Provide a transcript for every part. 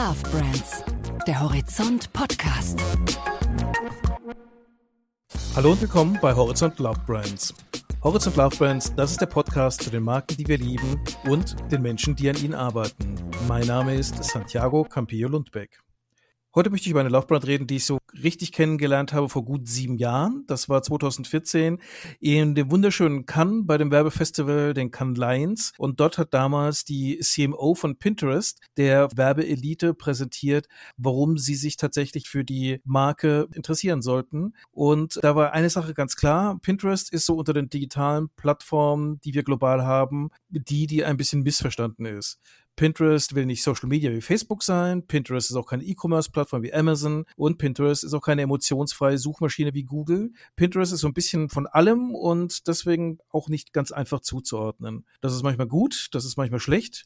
Love Brands, der Horizont Podcast. Hallo und willkommen bei Horizont Love Brands. Horizont Love Brands, das ist der Podcast zu den Marken, die wir lieben und den Menschen, die an ihnen arbeiten. Mein Name ist Santiago Campillo Lundbeck. Heute möchte ich über eine Laufbahn reden, die ich so richtig kennengelernt habe vor gut sieben Jahren. Das war 2014 in dem wunderschönen Cannes bei dem Werbefestival, den Cannes Lions. Und dort hat damals die CMO von Pinterest der Werbeelite präsentiert, warum sie sich tatsächlich für die Marke interessieren sollten. Und da war eine Sache ganz klar. Pinterest ist so unter den digitalen Plattformen, die wir global haben, die, die ein bisschen missverstanden ist. Pinterest will nicht Social Media wie Facebook sein. Pinterest ist auch keine E-Commerce-Plattform wie Amazon. Und Pinterest ist auch keine emotionsfreie Suchmaschine wie Google. Pinterest ist so ein bisschen von allem und deswegen auch nicht ganz einfach zuzuordnen. Das ist manchmal gut, das ist manchmal schlecht.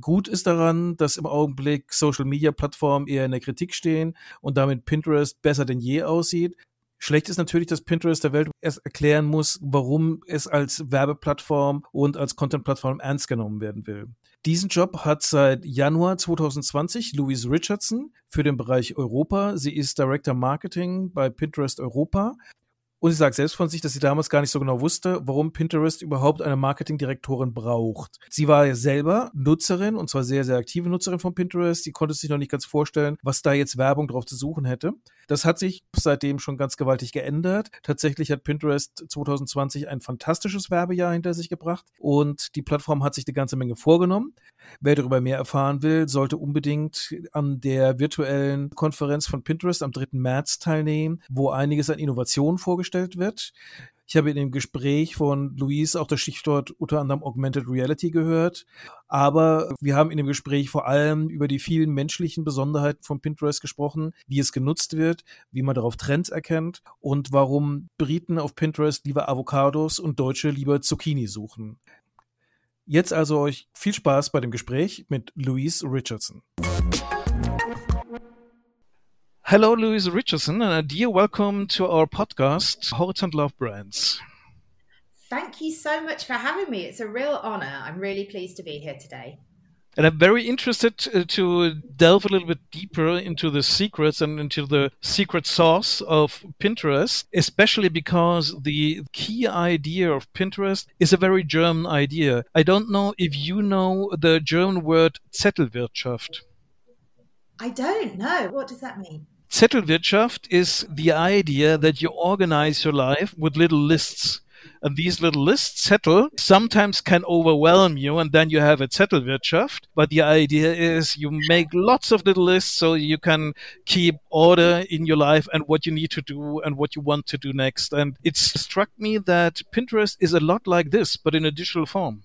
Gut ist daran, dass im Augenblick Social Media Plattformen eher in der Kritik stehen und damit Pinterest besser denn je aussieht. Schlecht ist natürlich, dass Pinterest der Welt erst erklären muss, warum es als Werbeplattform und als Content-Plattform ernst genommen werden will. Diesen Job hat seit Januar 2020 Louise Richardson für den Bereich Europa. Sie ist Director Marketing bei Pinterest Europa. Und sie sagt selbst von sich, dass sie damals gar nicht so genau wusste, warum Pinterest überhaupt eine Marketingdirektorin braucht. Sie war ja selber Nutzerin und zwar sehr, sehr aktive Nutzerin von Pinterest. Sie konnte sich noch nicht ganz vorstellen, was da jetzt Werbung drauf zu suchen hätte. Das hat sich seitdem schon ganz gewaltig geändert. Tatsächlich hat Pinterest 2020 ein fantastisches Werbejahr hinter sich gebracht und die Plattform hat sich eine ganze Menge vorgenommen. Wer darüber mehr erfahren will, sollte unbedingt an der virtuellen Konferenz von Pinterest am 3. März teilnehmen, wo einiges an Innovationen vorgestellt wird. Ich habe in dem Gespräch von Luis auch das Stichwort unter anderem Augmented Reality gehört. Aber wir haben in dem Gespräch vor allem über die vielen menschlichen Besonderheiten von Pinterest gesprochen, wie es genutzt wird, wie man darauf Trends erkennt und warum Briten auf Pinterest lieber Avocados und Deutsche lieber Zucchini suchen. Jetzt also euch viel Spaß bei dem Gespräch mit Louise Richardson. Hello, Louise Richardson, and a dear welcome to our podcast, Horizont Love Brands. Thank you so much for having me. It's a real honor. I'm really pleased to be here today. And I'm very interested uh, to delve a little bit deeper into the secrets and into the secret sauce of Pinterest, especially because the key idea of Pinterest is a very German idea. I don't know if you know the German word Zettelwirtschaft. I don't know. What does that mean? Zettelwirtschaft is the idea that you organize your life with little lists. And these little lists settle sometimes can overwhelm you, and then you have a Zettelwirtschaft. But the idea is you make lots of little lists so you can keep order in your life and what you need to do and what you want to do next. And it struck me that Pinterest is a lot like this, but in a digital form.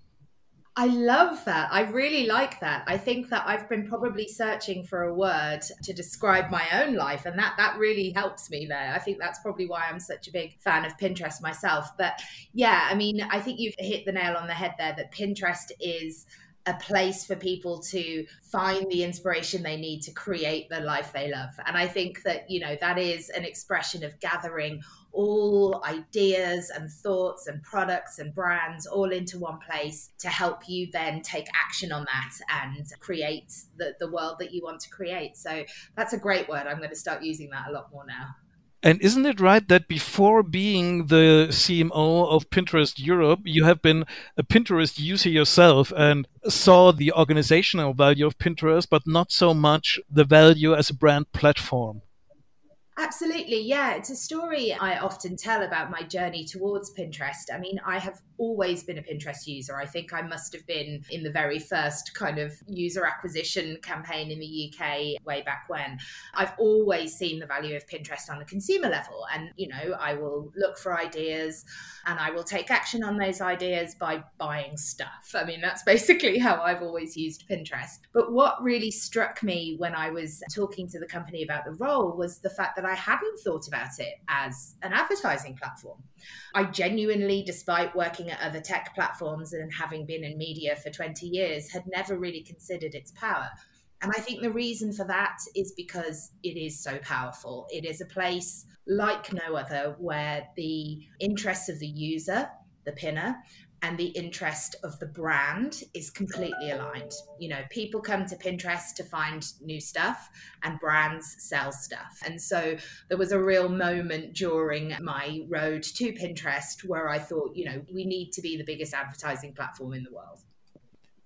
I love that. I really like that. I think that I've been probably searching for a word to describe my own life and that that really helps me there. I think that's probably why I'm such a big fan of Pinterest myself. But yeah, I mean, I think you've hit the nail on the head there that Pinterest is a place for people to find the inspiration they need to create the life they love. And I think that, you know, that is an expression of gathering all ideas and thoughts and products and brands all into one place to help you then take action on that and create the, the world that you want to create. So that's a great word. I'm going to start using that a lot more now. And isn't it right that before being the CMO of Pinterest Europe, you have been a Pinterest user yourself and saw the organizational value of Pinterest, but not so much the value as a brand platform? Absolutely, yeah. It's a story I often tell about my journey towards Pinterest. I mean, I have always been a Pinterest user. I think I must have been in the very first kind of user acquisition campaign in the UK way back when. I've always seen the value of Pinterest on a consumer level. And, you know, I will look for ideas and I will take action on those ideas by buying stuff. I mean, that's basically how I've always used Pinterest. But what really struck me when I was talking to the company about the role was the fact that that I hadn't thought about it as an advertising platform. I genuinely, despite working at other tech platforms and having been in media for 20 years, had never really considered its power. And I think the reason for that is because it is so powerful. It is a place like no other where the interests of the user, the pinner, and the interest of the brand is completely aligned. You know, people come to Pinterest to find new stuff and brands sell stuff. And so there was a real moment during my road to Pinterest where I thought, you know, we need to be the biggest advertising platform in the world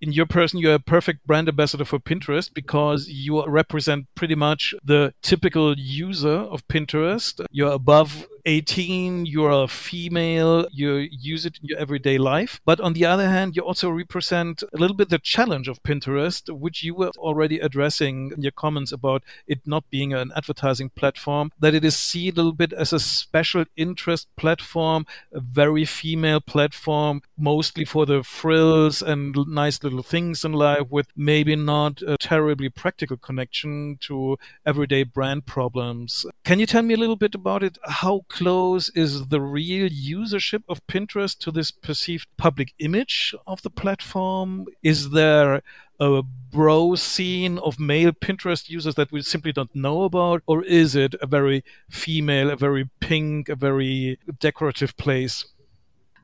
in your person, you're a perfect brand ambassador for Pinterest because you represent pretty much the typical user of Pinterest. You're above 18, you're a female, you use it in your everyday life. But on the other hand, you also represent a little bit the challenge of Pinterest, which you were already addressing in your comments about it not being an advertising platform, that it is seen a little bit as a special interest platform, a very female platform, mostly for the frills and nice little things in life with maybe not a terribly practical connection to everyday brand problems. Can you tell me a little bit about it? How close is the real usership of Pinterest to this perceived public image of the platform? Is there a bro scene of male Pinterest users that we simply don't know about? Or is it a very female, a very pink, a very decorative place?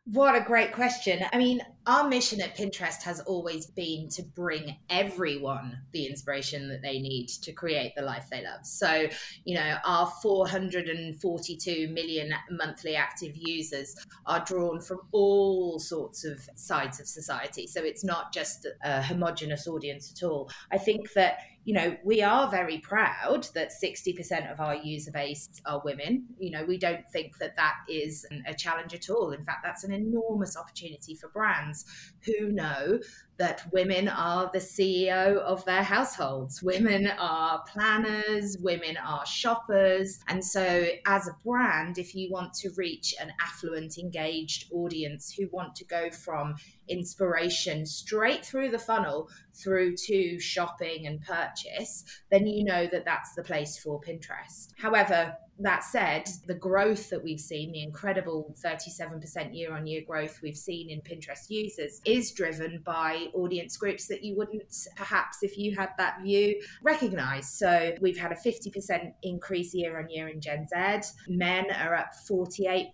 What a great question. I mean, our mission at Pinterest has always been to bring everyone the inspiration that they need to create the life they love. So, you know, our 442 million monthly active users are drawn from all sorts of sides of society. So it's not just a homogenous audience at all. I think that you know, we are very proud that 60% of our user base are women. You know, we don't think that that is a challenge at all. In fact, that's an enormous opportunity for brands who know that women are the CEO of their households. Women are planners, women are shoppers. And so, as a brand, if you want to reach an affluent, engaged audience who want to go from inspiration straight through the funnel through to shopping and purchase, then you know that that's the place for Pinterest. However, that said, the growth that we've seen, the incredible 37% year on year growth we've seen in Pinterest users, is driven by audience groups that you wouldn't perhaps, if you had that view, recognize. So we've had a 50% increase year on year in Gen Z. Men are up 48%,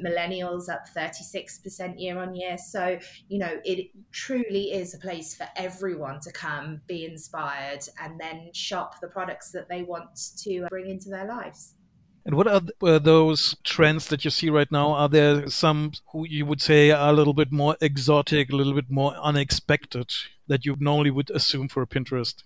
millennials up 36% year on year. So, you know, it truly is a place for everyone to come, be inspired, and then shop the products that they want to bring into their lives. And what are uh, those trends that you see right now? Are there some who you would say are a little bit more exotic, a little bit more unexpected that you normally would assume for a Pinterest?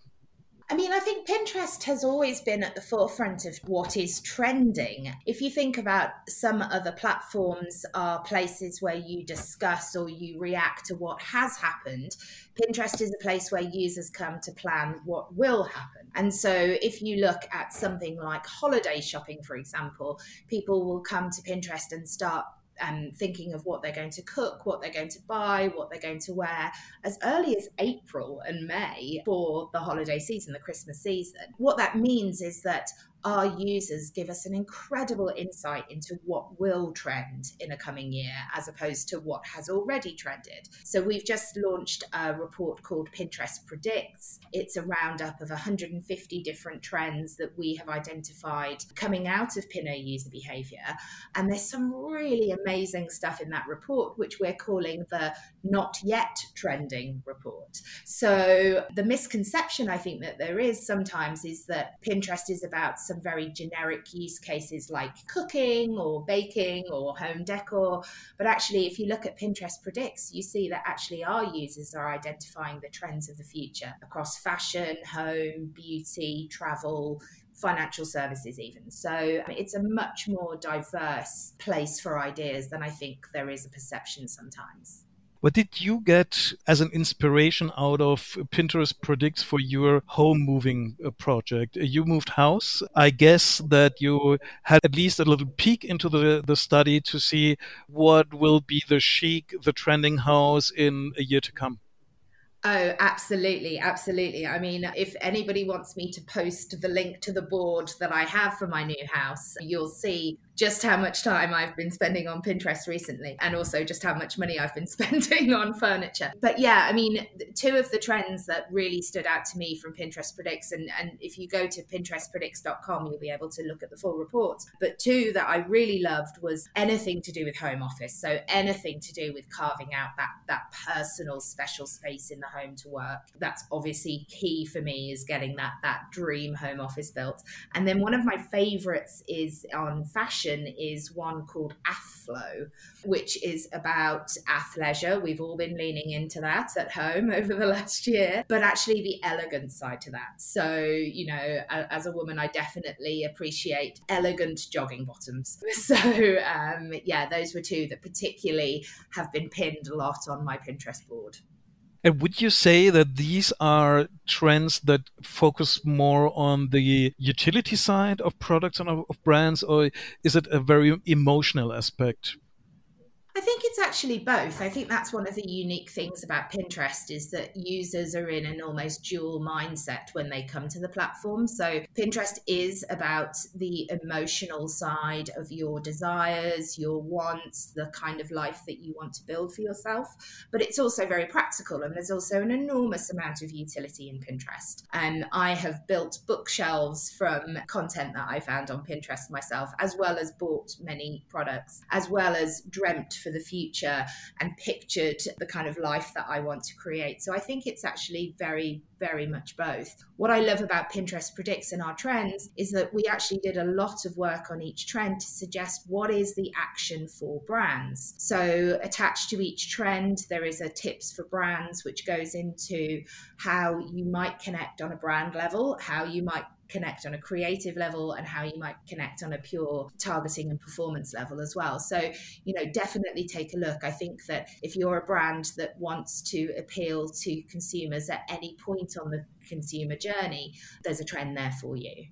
I mean, I think Pinterest has always been at the forefront of what is trending. If you think about some other platforms are places where you discuss or you react to what has happened, Pinterest is a place where users come to plan what will happen. And so if you look at something like holiday shopping, for example, people will come to Pinterest and start um, thinking of what they're going to cook, what they're going to buy, what they're going to wear as early as April and May for the holiday season, the Christmas season. What that means is that our users give us an incredible insight into what will trend in a coming year as opposed to what has already trended. So we've just launched a report called Pinterest Predicts. It's a roundup of 150 different trends that we have identified coming out of pinner user behavior. And there's some really amazing stuff in that report, which we're calling the not yet trending report. So the misconception I think that there is sometimes is that Pinterest is about some very generic use cases like cooking or baking or home decor. But actually, if you look at Pinterest Predicts, you see that actually our users are identifying the trends of the future across fashion, home, beauty, travel, financial services even so it's a much more diverse place for ideas than i think there is a perception sometimes what did you get as an inspiration out of Pinterest Predicts for your home moving uh, project? You moved house. I guess that you had at least a little peek into the, the study to see what will be the chic, the trending house in a year to come. Oh, absolutely. Absolutely. I mean, if anybody wants me to post the link to the board that I have for my new house, you'll see just how much time I've been spending on Pinterest recently and also just how much money I've been spending on furniture. But yeah, I mean, two of the trends that really stood out to me from Pinterest Predicts, and, and if you go to pinterestpredicts.com, you'll be able to look at the full report. But two that I really loved was anything to do with home office. So anything to do with carving out that, that personal special space in the home to work. That's obviously key for me is getting that, that dream home office built. And then one of my favorites is on fashion is one called Athflow, which is about athleisure. We've all been leaning into that at home over the last year, but actually the elegant side to that. So, you know, as a woman, I definitely appreciate elegant jogging bottoms. So, um, yeah, those were two that particularly have been pinned a lot on my Pinterest board. And would you say that these are trends that focus more on the utility side of products and of, brands, or is it a very emotional aspect? I think it's actually both. I think that's one of the unique things about Pinterest is that users are in an almost dual mindset when they come to the platform. So Pinterest is about the emotional side of your desires, your wants, the kind of life that you want to build for yourself, but it's also very practical and there's also an enormous amount of utility in Pinterest. And I have built bookshelves from content that I found on Pinterest myself as well as bought many products as well as dreamt for the future and pictured the kind of life that I want to create. So I think it's actually very, very much both. What I love about Pinterest Predicts and our trends is that we actually did a lot of work on each trend to suggest what is the action for brands. So attached to each trend, there is a tips for brands, which goes into how you might connect on a brand level, how you might connect on a creative level and how you might connect on a pure targeting and performance level as well. So, you know, definitely take a look. I think that if you're a brand that wants to appeal to consumers at any point on the consumer journey, there's a trend there for you.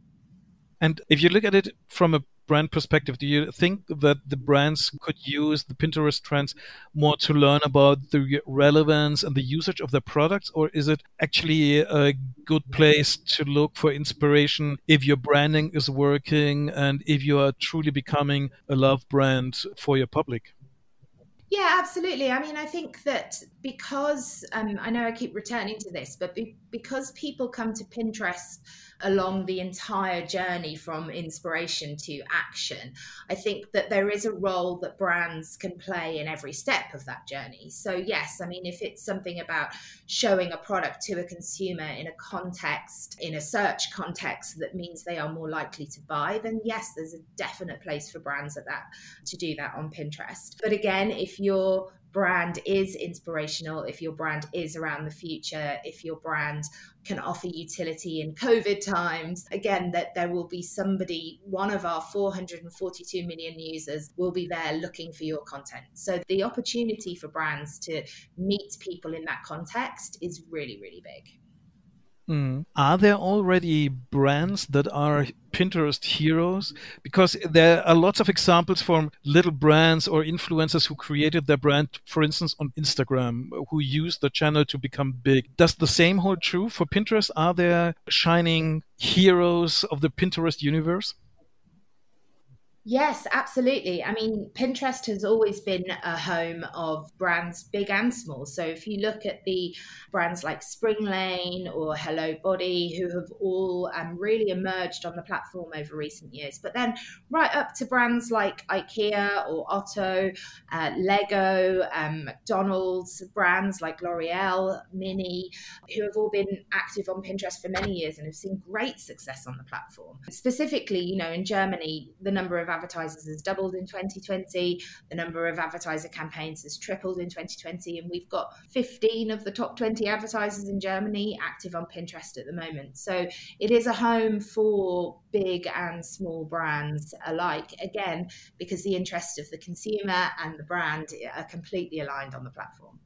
And if you look at it from a brand perspective, do you think that the brands could use the Pinterest trends more to learn about the relevance and the usage of their products, or is it actually a good place to look for inspiration if your branding is working and if you are truly becoming a love brand for your public? Yeah, absolutely. I mean, I think that because um, I know I keep returning to this, but be, because people come to Pinterest along the entire journey from inspiration to action, I think that there is a role that brands can play in every step of that journey. So, yes, I mean, if it's something about showing a product to a consumer in a context, in a search context that means they are more likely to buy, then yes, there's a definite place for brands at that to do that on Pinterest. But again, if you're brand is inspirational, if your brand is around the future, if your brand can offer utility in COVID times, again, that there will be somebody, one of our 442 million users will be there looking for your content. So the opportunity for brands to meet people in that context is really, really big. Mm. Are there already brands that are Pinterest heroes? Because there are lots of examples from little brands or influencers who created their brand, for instance, on Instagram, who used the channel to become big. Does the same hold true for Pinterest? Are there shining heroes of the Pinterest universe? Yes, absolutely. I mean, Pinterest has always been a home of brands big and small. So if you look at the brands like Spring Lane or Hello Body, who have all um, really emerged on the platform over recent years, but then right up to brands like IKEA or Otto, uh, Lego, um, McDonald's, brands like L'Oreal, Mini, who have all been active on Pinterest for many years and have seen great success on the platform. Specifically, you know, in Germany, the number of advertisers has doubled in 2020. The number of advertiser campaigns has tripled in 2020. And we've got 15 of the top 20 advertisers in Germany active on Pinterest at the moment. So it is a home for big and small brands alike. Again, because the interest of the consumer and the brand are completely aligned on the platform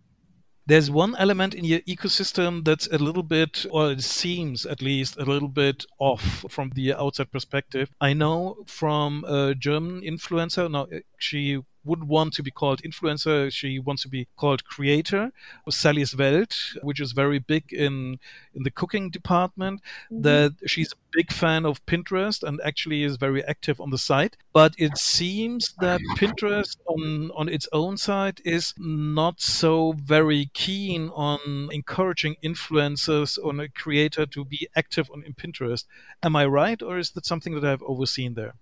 there's one element in your ecosystem that's a little bit, or it seems at least, a little bit off from the outside perspective. I know from a German influencer, now uh, she wouldn't want to be called influencer. She wants to be called creator. Sally's Welt, which is very big in in the cooking department, mm-hmm. that she's a big fan of Pinterest and actually is very active on the site. But it seems that Pinterest on on its own side is not so very keen on encouraging influencers or a creator to be active on Pinterest. Am I right, or is that something that I've overseen there?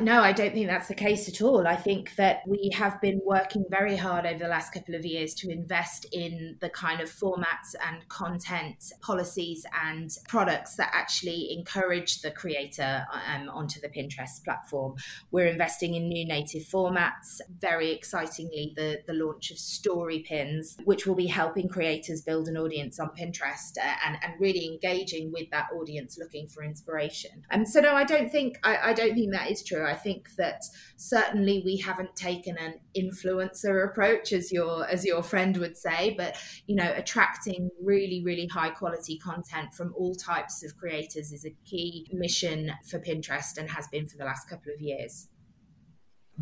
No, I don't think that's the case at all. I think that we have been working very hard over the last couple of years to invest in the kind of formats and content policies and products that actually encourage the creator um, onto the Pinterest platform. We're investing in new native formats. Very excitingly, the, the launch of story pins, which will be helping creators build an audience on Pinterest uh, and, and really engaging with that audience looking for inspiration. And so, no, I don't think I, I don't think that is true. I think that certainly we haven't taken an influencer approach, as your as your friend would say, but you know, attracting really really high quality content from all types of creators is a key mission for Pinterest and has been for the last couple of years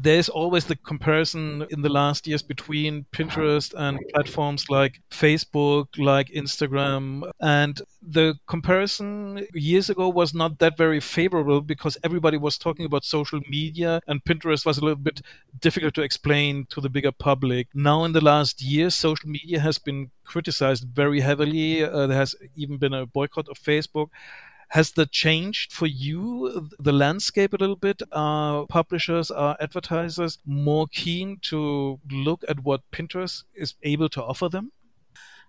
there's always the comparison in the last years between Pinterest and platforms like Facebook, like Instagram. And the comparison years ago was not that very favorable because everybody was talking about social media and Pinterest was a little bit difficult to explain to the bigger public. Now, in the last year, social media has been criticized very heavily. Uh, there has even been a boycott of Facebook. Has that changed for you the landscape a little bit? Are publishers, are advertisers more keen to look at what Pinterest is able to offer them?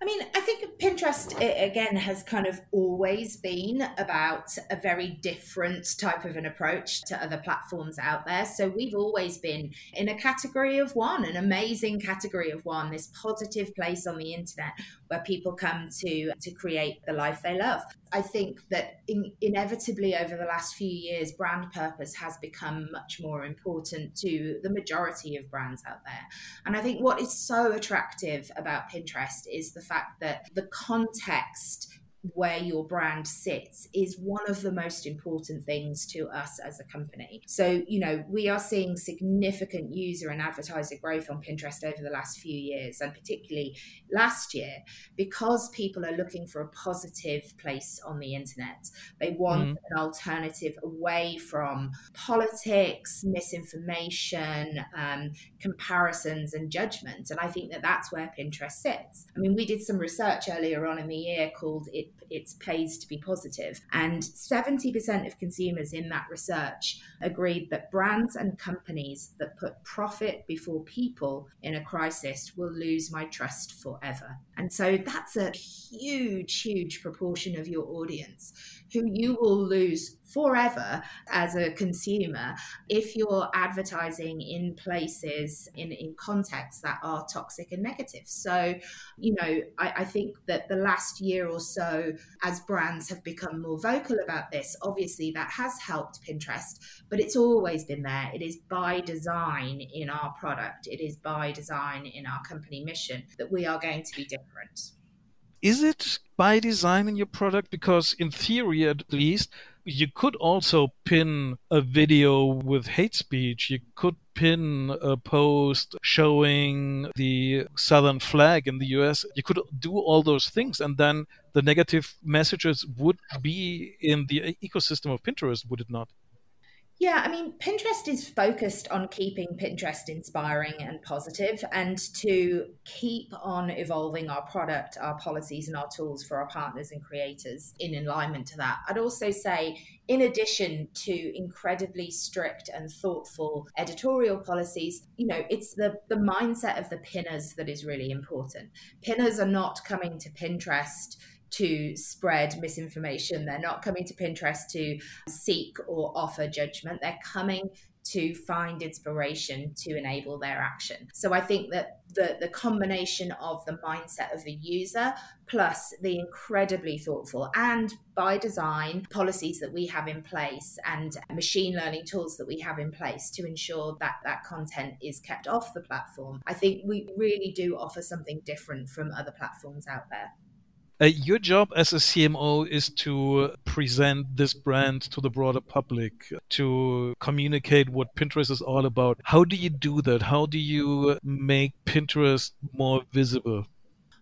I mean, I think Pinterest, again, has kind of always been about a very different type of an approach to other platforms out there. So we've always been in a category of one, an amazing category of one, this positive place on the internet where people come to, to create the life they love. I think that in, inevitably over the last few years, brand purpose has become much more important to the majority of brands out there. And I think what is so attractive about Pinterest is the fact that the context where your brand sits is one of the most important things to us as a company. So, you know, we are seeing significant user and advertiser growth on Pinterest over the last few years, and particularly last year, because people are looking for a positive place on the internet. They want mm. an alternative away from politics, misinformation, um, comparisons, and judgment. And I think that that's where Pinterest sits. I mean, we did some research earlier on in the year called It it pays to be positive. And 70% of consumers in that research agreed that brands and companies that put profit before people in a crisis will lose my trust forever. And so that's a huge, huge proportion of your audience who you will lose forever as a consumer if you're advertising in places in, in contexts that are toxic and negative. So, you know, I, I think that the last year or so, as brands have become more vocal about this, obviously that has helped Pinterest, but it's always been there. It is by design in our product, it is by design in our company mission that we are going to be different is it by design in your product? Because in theory, at least, you could also pin a video with hate speech. You could pin a post showing the Southern flag in the US. You could do all those things, and then the negative messages would be in the ecosystem of Pinterest, would it not? Yeah, I mean, Pinterest is focused on keeping Pinterest inspiring and positive and to keep on evolving our product, our policies, and our tools for our partners and creators in alignment to that. I'd also say, in addition to incredibly strict and thoughtful editorial policies, you know, it's the, the mindset of the pinners that is really important. Pinners are not coming to Pinterest to spread misinformation. They're not coming to Pinterest to seek or offer judgment. They're coming to find inspiration to enable their action. So I think that the, the combination of the mindset of the user plus the incredibly thoughtful and by design policies that we have in place and machine learning tools that we have in place to ensure that that content is kept off the platform, I think we really do offer something different from other platforms out there. Uh, your job as a CMO is to present this brand to the broader public, to communicate what Pinterest is all about. How do you do that? How do you make Pinterest more visible?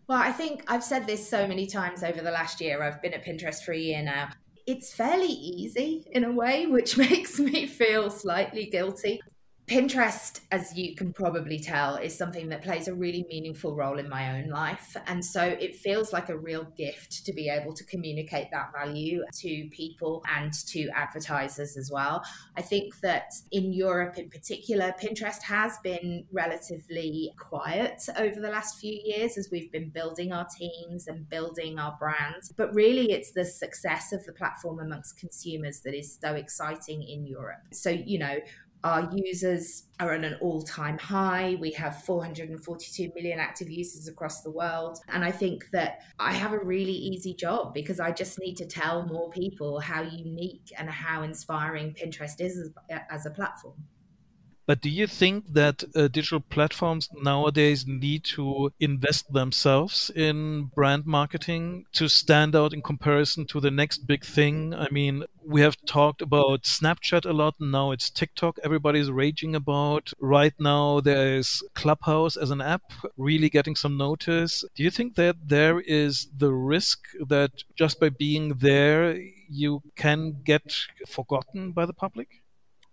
Well, I think I've said this so many times over the last year. I've been at Pinterest for a year now. It's fairly easy in a way, which makes me feel slightly guilty. Pinterest, as you can probably tell, is something that plays a really meaningful role in my own life. And so it feels like a real gift to be able to communicate that value to people and to advertisers as well. I think that in Europe in particular, Pinterest has been relatively quiet over the last few years as we've been building our teams and building our brands. But really, it's the success of the platform amongst consumers that is so exciting in Europe. So, you know, our users are at an all time high. We have 442 million active users across the world. And I think that I have a really easy job because I just need to tell more people how unique and how inspiring Pinterest is as, as a platform. But do you think that uh, digital platforms nowadays need to invest themselves in brand marketing to stand out in comparison to the next big thing? I mean, we have talked about Snapchat a lot. Now it's TikTok. Everybody's raging about. Right now, there is Clubhouse as an app really getting some notice. Do you think that there is the risk that just by being there, you can get forgotten by the public?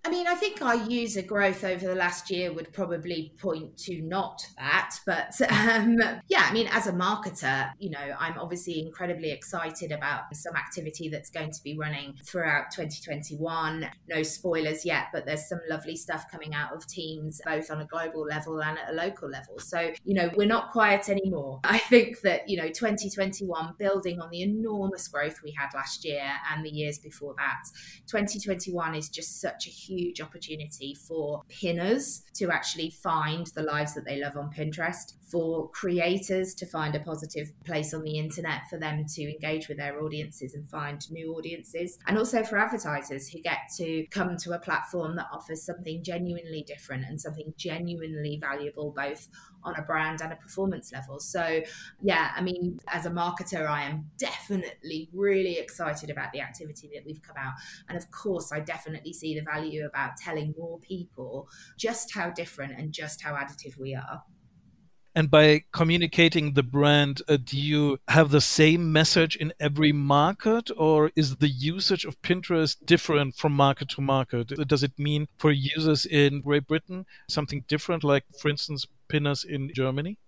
I mean, I think our user growth over the last year would probably point to not that. But um, yeah, I mean, as a marketer, you know, I'm obviously incredibly excited about some activity that's going to be running throughout 2021. No spoilers yet, but there's some lovely stuff coming out of teams, both on a global level and at a local level. So, you know, we're not quiet anymore. I think that, you know, 2021, building on the enormous growth we had last year and the years before that, 2021 is just such a huge huge opportunity for pinners to actually find the lives that they love on Pinterest, for creators to find a positive place on the internet for them to engage with their audiences and find new audiences, and also for advertisers who get to come to a platform that offers something genuinely different and something genuinely valuable both on a brand and a performance level. So, yeah, I mean, as a marketer, I am definitely really excited about the activity that we've come out. And of course, I definitely see the value about telling more people just how different and just how additive we are. And by communicating the brand, uh, do you have the same message in every market, or is the usage of Pinterest different from market to market? Does it mean for users in Great Britain something different, like, for instance, pinners in Germany?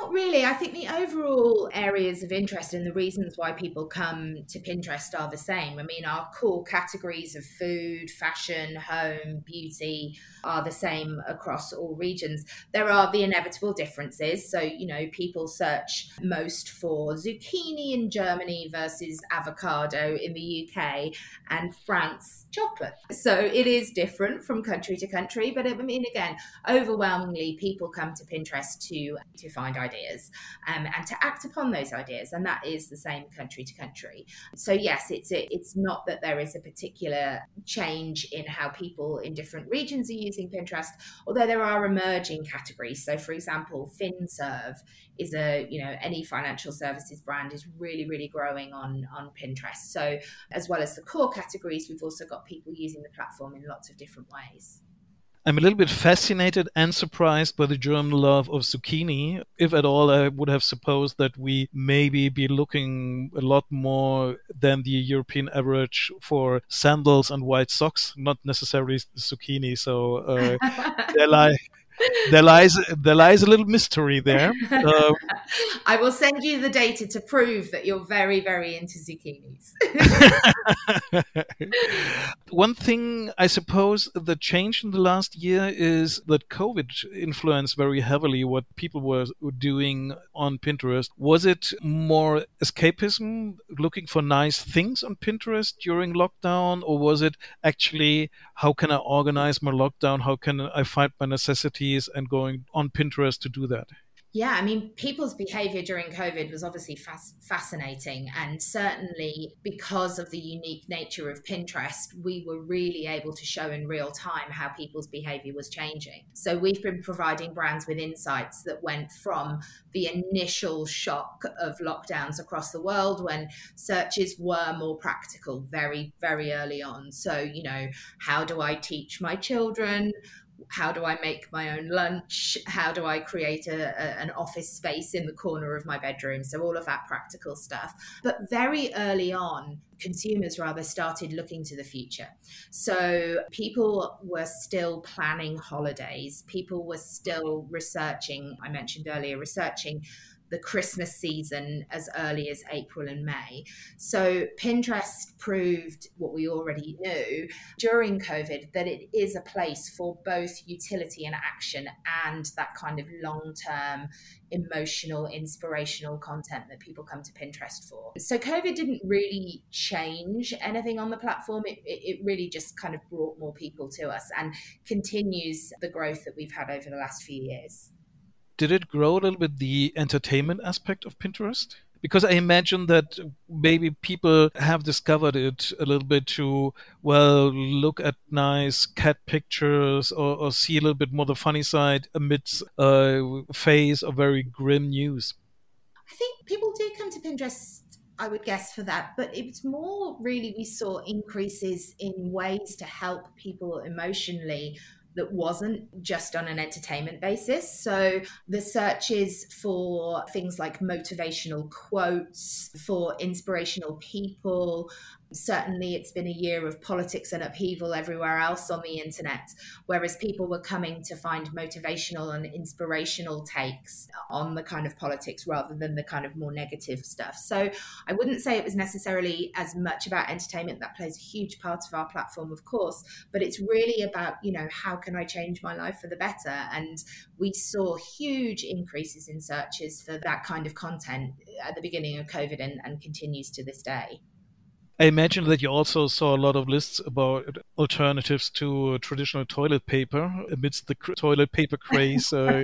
Not really. I think the overall areas of interest and the reasons why people come to Pinterest are the same. I mean, our core categories of food, fashion, home, beauty are the same across all regions. There are the inevitable differences. So, you know, people search most for zucchini in Germany versus avocado in the UK and France chocolate. So it is different from country to country. But I mean, again, overwhelmingly, people come to Pinterest to, to find ideas um, and to act upon those ideas. And that is the same country to country. So, yes, it's, it's not that there is a particular change in how people in different regions are using Pinterest, although there are emerging categories. So, for example, FinServe is a, you know, any financial services brand is really, really growing on, on Pinterest. So, as well as the core categories, we've also got people using the platform in lots of different ways. I'm a little bit fascinated and surprised by the German love of zucchini. If at all, I would have supposed that we maybe be looking a lot more than the European average for sandals and white socks, not necessarily zucchini. So uh, there lie there lies there lies a little mystery there. Um, I will send you the data to prove that you're very very into zucchinis. One thing I suppose the change in the last year is that COVID influenced very heavily what people were doing on Pinterest. Was it more escapism, looking for nice things on Pinterest during lockdown, or was it actually how can I organize my lockdown? How can I find my necessities? And going on Pinterest to do that? Yeah, I mean, people's behavior during COVID was obviously fas- fascinating. And certainly because of the unique nature of Pinterest, we were really able to show in real time how people's behavior was changing. So we've been providing brands with insights that went from the initial shock of lockdowns across the world when searches were more practical very, very early on. So, you know, how do I teach my children? How do I make my own lunch? How do I create a, a, an office space in the corner of my bedroom? So, all of that practical stuff. But very early on, consumers rather started looking to the future. So, people were still planning holidays, people were still researching, I mentioned earlier, researching the Christmas season as early as April and May. So Pinterest proved what we already knew during COVID that it is a place for both utility and action and that kind of long term emotional, inspirational content that people come to Pinterest for. So COVID didn't really change anything on the platform. It, it, really just kind of brought more people to us and continues the growth that we've had over the last few years did it grow a little bit the entertainment aspect of Pinterest? Because I imagine that maybe people have discovered it a little bit to, well, look at nice cat pictures or, or see a little bit more the funny side amidst a phase of very grim news. I think people do come to Pinterest I would guess for that. But it's more really we saw increases in ways to help people emotionally that wasn't just on an entertainment basis. So the searches for things like motivational quotes, for inspirational people, certainly it's been a year of politics and upheaval everywhere else on the internet whereas people were coming to find motivational and inspirational takes on the kind of politics rather than the kind of more negative stuff. So i wouldn't say it was necessarily as much about entertainment that plays a huge part of our platform of course but it's really about you know how can i change my life for the better? And we saw huge increases in searches for that kind of content at the beginning of covid and, and continues to this day I imagine that you also saw a lot of lists about alternatives to traditional toilet paper amidst the toilet paper craze uh,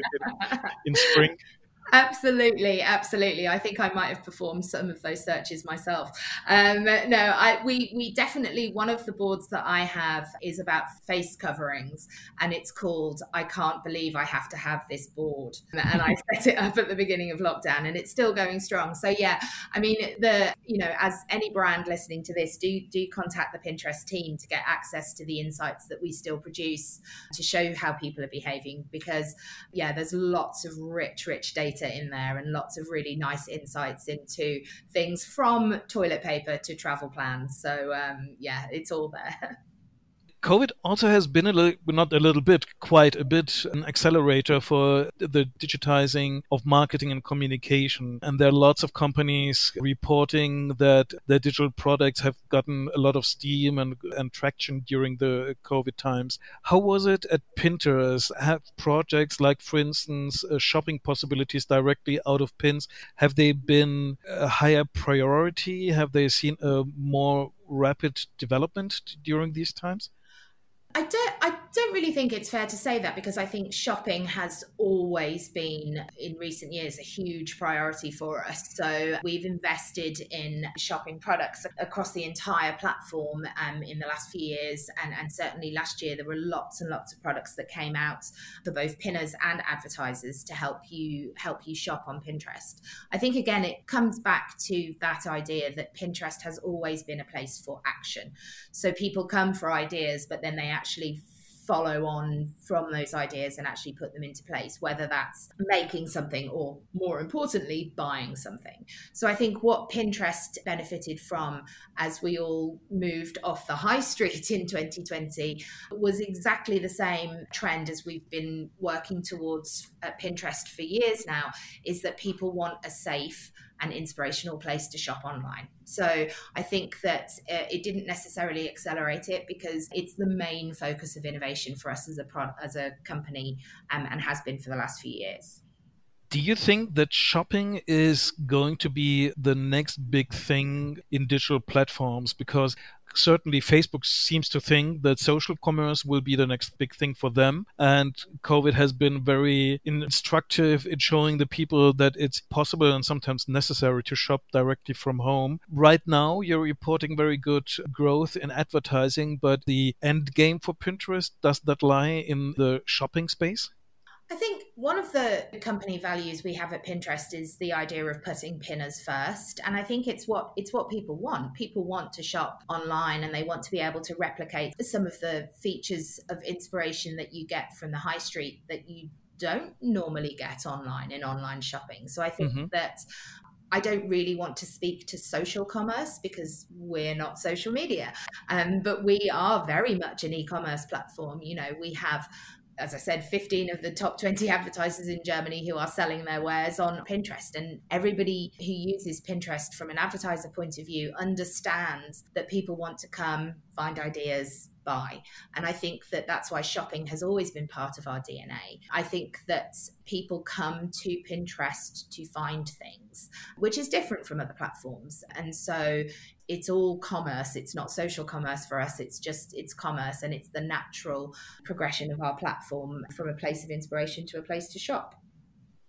in, in spring. Absolutely, absolutely. I think I might have performed some of those searches myself. Um, no, I, we we definitely one of the boards that I have is about face coverings, and it's called "I Can't Believe I Have to Have This Board," and I set it up at the beginning of lockdown, and it's still going strong. So yeah, I mean the you know as any brand listening to this, do do contact the Pinterest team to get access to the insights that we still produce to show how people are behaving because yeah, there's lots of rich rich data data in there and lots of really nice insights into things from toilet paper to travel plans. So, um, yeah, it's all there. COVID also has been a little, not a little bit, quite a bit, an accelerator for the digitizing of marketing and communication. And there are lots of companies reporting that their digital products have gotten a lot of steam and, and traction during the COVID times. How was it at Pinterest? Have projects like, for instance, uh, shopping possibilities directly out of pins, have they been a higher priority? Have they seen a more rapid development during these times? I don't I don't really think it's fair to say that because I think shopping has always been in recent years a huge priority for us. So we've invested in shopping products across the entire platform um, in the last few years and, and certainly last year there were lots and lots of products that came out for both pinners and advertisers to help you help you shop on Pinterest. I think again it comes back to that idea that Pinterest has always been a place for action. So people come for ideas but then they actually follow on from those ideas and actually put them into place, whether that's making something or more importantly, buying something. So I think what Pinterest benefited from as we all moved off the high street in 2020 was exactly the same trend as we've been working towards at Pinterest for years now is that people want a safe an inspirational place to shop online. So I think that uh, it didn't necessarily accelerate it because it's the main focus of innovation for us as a as a company um, and has been for the last few years. Do you think that shopping is going to be the next big thing in digital platforms? Because certainly Facebook seems to think that social commerce will be the next big thing for them. And COVID has been very instructive in showing the people that it's possible and sometimes necessary to shop directly from home. Right now, you're reporting very good growth in advertising, but the end game for Pinterest, does that lie in the shopping space? I think one of the company values we have at Pinterest is the idea of putting pinners first, and I think it's what it's what people want. People want to shop online and they want to be able to replicate some of the features of inspiration that you get from the high street that you don't normally get online in online shopping. So I think mm-hmm. that I don't really want to speak to social commerce because we're not social media. Um, but we are very much an e commerce platform. You know, we have as I said, 15 of the top 20 advertisers in Germany who are selling their wares on Pinterest. And everybody who uses Pinterest from an advertiser point of view understands that people want to come, find ideas, buy. And I think that that's why shopping has always been part of our DNA. I think that people come to Pinterest to find things, which is different from other platforms. And so it's all commerce. It's not social commerce for us. It's just, it's commerce and it's the natural progression of our platform from a place of inspiration to a place to shop.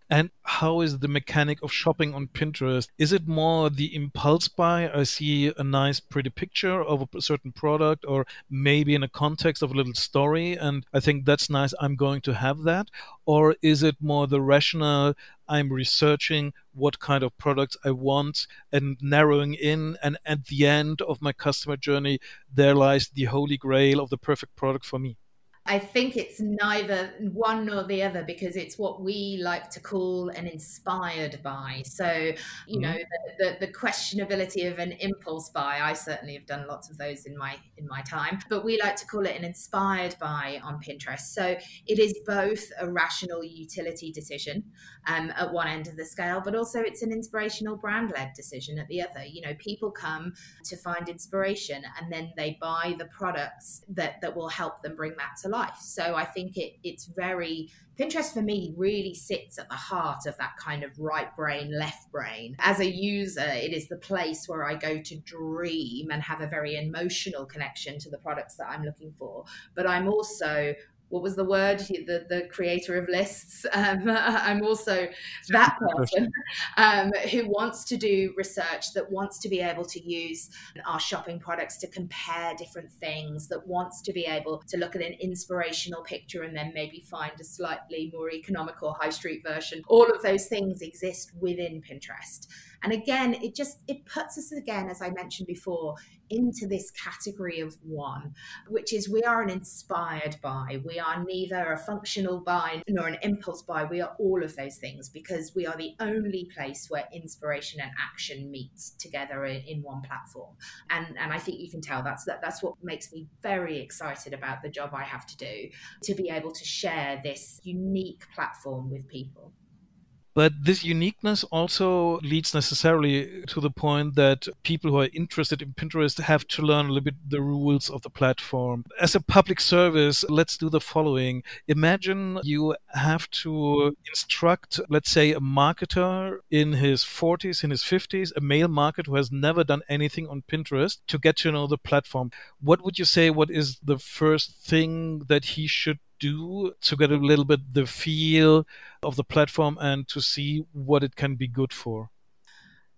And how is the mechanic of shopping on Pinterest? Is it more the impulse buy? I see a nice, pretty picture of a certain product, or maybe in a context of a little story, and I think that's nice. I'm going to have that. Or is it more the rational? I'm researching what kind of products I want and narrowing in. And at the end of my customer journey, there lies the holy grail of the perfect product for me. I think it's neither one nor the other because it's what we like to call an inspired buy. So, you mm-hmm. know, the, the, the, questionability of an impulse buy. I certainly have done lots of those in my in my time, but we like to call it an inspired buy on Pinterest. So it is both a rational utility decision um, at one end of the scale, but also it's an inspirational brand led decision at the other. You know, people come to find inspiration and then they buy the products that that will help them bring that to life. So I think it, it's very, Pinterest for me really sits at the heart of that kind of right brain, left brain. As a user, it is the place where I go to dream and have a very emotional connection to the products that I'm looking for. But I'm also what was the word? The the creator of lists. Um, i'm also that person um, who wants to do research that wants to be able to use our shopping products to compare different things that wants to be able to look at an inspirational picture and then maybe find a slightly more economical high street version. All of those things exist within pinterest. And again it just it puts us again as i mentioned before into this category of one, which is we are an inspired buy. We are neither a functional buy nor an impulse buy. We are all of those things because we are the only place where inspiration and action meet together in, in one platform. And and I think you can tell that's that, that's what makes me very excited about the job I have to do to be able to share this unique platform with people. But this uniqueness also leads necessarily to the point that people who are interested in Pinterest have to learn a little bit the rules of the platform. As a public service, let's do the following. Imagine you have to instruct, let's say, a marketer in his 40s, in his 50s, a male marketer who has never done anything on Pinterest to get to know the platform. What would you say? What is the first thing that he should do to get a little bit the feel of the platform and to see what it can be good for?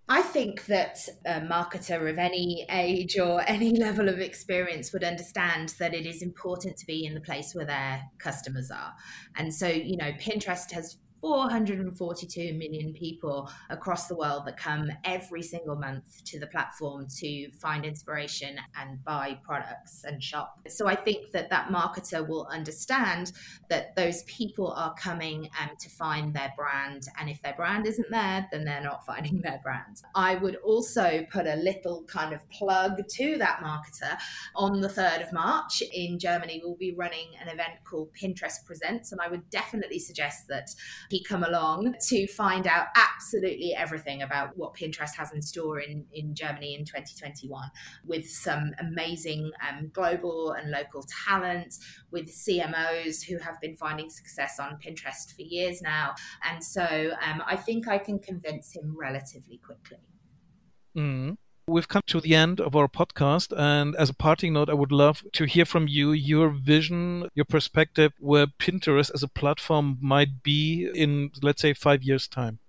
I think that a marketer of any age or any level of experience would understand that it is important to be in the place where their customers are. And so, you know, Pinterest has 442 million people across the world that come every single month to the platform to find inspiration and buy products and shop. So I think that that marketer will understand that those people are coming um, to find their brand. And if their brand isn't there, then they're not finding their brand. I would also put a little kind of plug to that marketer. On the 3rd of March in Germany, we'll be running an event called Pinterest Presents. And I would definitely suggest that come along to find out absolutely everything about what Pinterest has in store in, in Germany in 2021 with some amazing um, global and local talent, with CMOs who have been finding success on Pinterest for years now. And so um, I think I can convince him relatively quickly. Mm. We've come to the end of our podcast. And as a parting note, I would love to hear from you your vision, your perspective, where Pinterest as a platform might be in, let's say, five years' time.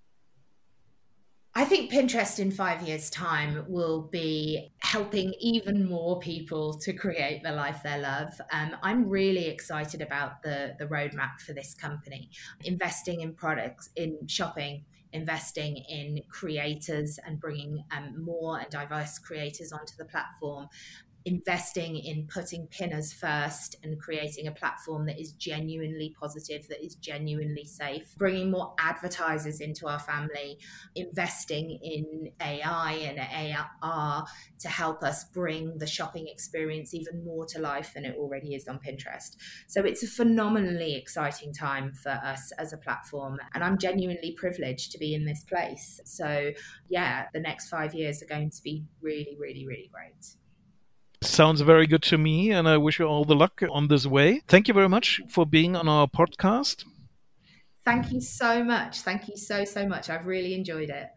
I think Pinterest in five years' time will be helping even more people to create the life they love. Um, I'm really excited about the, the roadmap for this company, investing in products, in shopping, investing in creators and bringing um, more and diverse creators onto the platform investing in putting pinners first and creating a platform that is genuinely positive, that is genuinely safe, bringing more advertisers into our family, investing in AI and AR to help us bring the shopping experience even more to life than it already is on Pinterest. So it's a phenomenally exciting time for us as a platform. And I'm genuinely privileged to be in this place. So, yeah, the next five years are going to be really, really, really great. Sounds very good to me, and I wish you all the luck on this way. Thank you very much for being on our podcast. Thank you so much. Thank you so, so much. I've really enjoyed it.